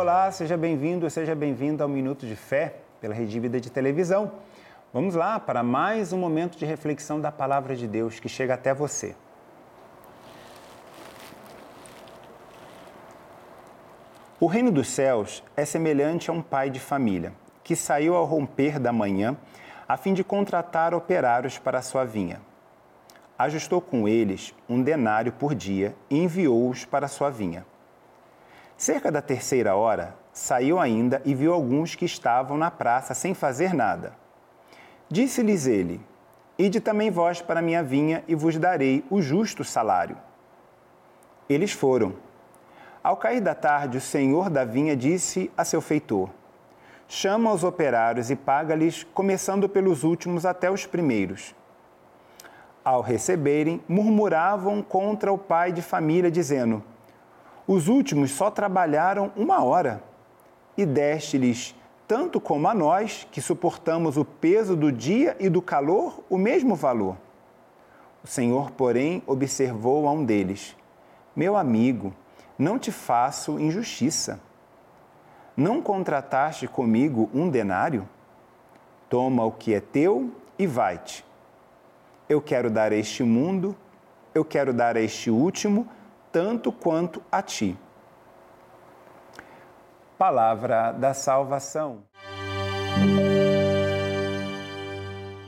Olá, seja bem-vindo, seja bem-vinda ao Minuto de Fé pela Rede Vida de Televisão. Vamos lá para mais um momento de reflexão da palavra de Deus que chega até você. O reino dos céus é semelhante a um pai de família que saiu ao romper da manhã a fim de contratar operários para a sua vinha. Ajustou com eles um denário por dia e enviou-os para a sua vinha. Cerca da terceira hora, saiu ainda e viu alguns que estavam na praça sem fazer nada. Disse-lhes ele: Ide também vós para a minha vinha e vos darei o justo salário. Eles foram. Ao cair da tarde, o senhor da vinha disse a seu feitor: Chama os operários e paga-lhes, começando pelos últimos até os primeiros. Ao receberem, murmuravam contra o pai de família, dizendo: Os últimos só trabalharam uma hora, e deste-lhes tanto como a nós, que suportamos o peso do dia e do calor, o mesmo valor. O Senhor, porém, observou a um deles: Meu amigo, não te faço injustiça. Não contrataste comigo um denário? Toma o que é teu e vai-te. Eu quero dar a este mundo, eu quero dar a este último, tanto quanto a ti palavra da salvação.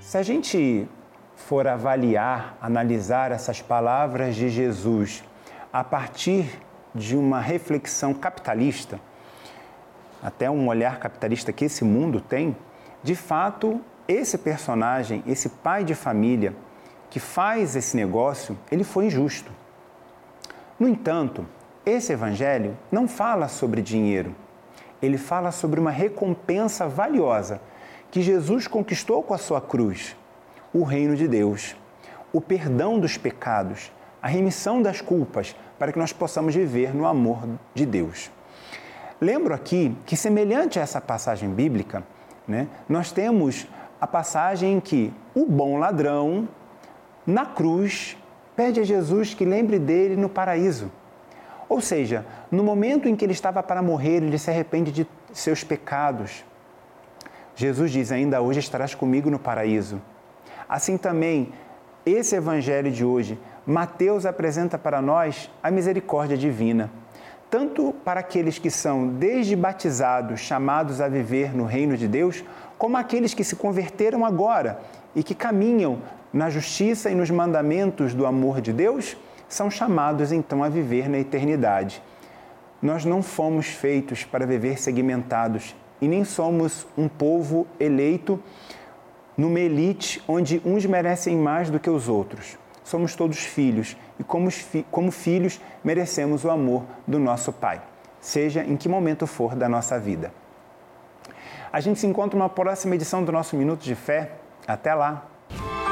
Se a gente for avaliar, analisar essas palavras de Jesus a partir de uma reflexão capitalista, até um olhar capitalista que esse mundo tem, de fato, esse personagem, esse pai de família que faz esse negócio, ele foi injusto. No entanto, esse evangelho não fala sobre dinheiro, ele fala sobre uma recompensa valiosa que Jesus conquistou com a sua cruz: o reino de Deus, o perdão dos pecados, a remissão das culpas, para que nós possamos viver no amor de Deus. Lembro aqui que, semelhante a essa passagem bíblica, né, nós temos a passagem em que o bom ladrão, na cruz, pede a Jesus que lembre dele no paraíso. Ou seja, no momento em que ele estava para morrer, ele se arrepende de seus pecados. Jesus diz: Ainda hoje estarás comigo no paraíso. Assim também, esse evangelho de hoje, Mateus apresenta para nós a misericórdia divina, tanto para aqueles que são desde batizados chamados a viver no reino de Deus, como aqueles que se converteram agora e que caminham na justiça e nos mandamentos do amor de Deus são chamados então a viver na eternidade. Nós não fomos feitos para viver segmentados e nem somos um povo eleito numa elite onde uns merecem mais do que os outros. Somos todos filhos e, como, como filhos, merecemos o amor do nosso Pai, seja em que momento for da nossa vida. A gente se encontra numa próxima edição do nosso Minuto de Fé. Até lá!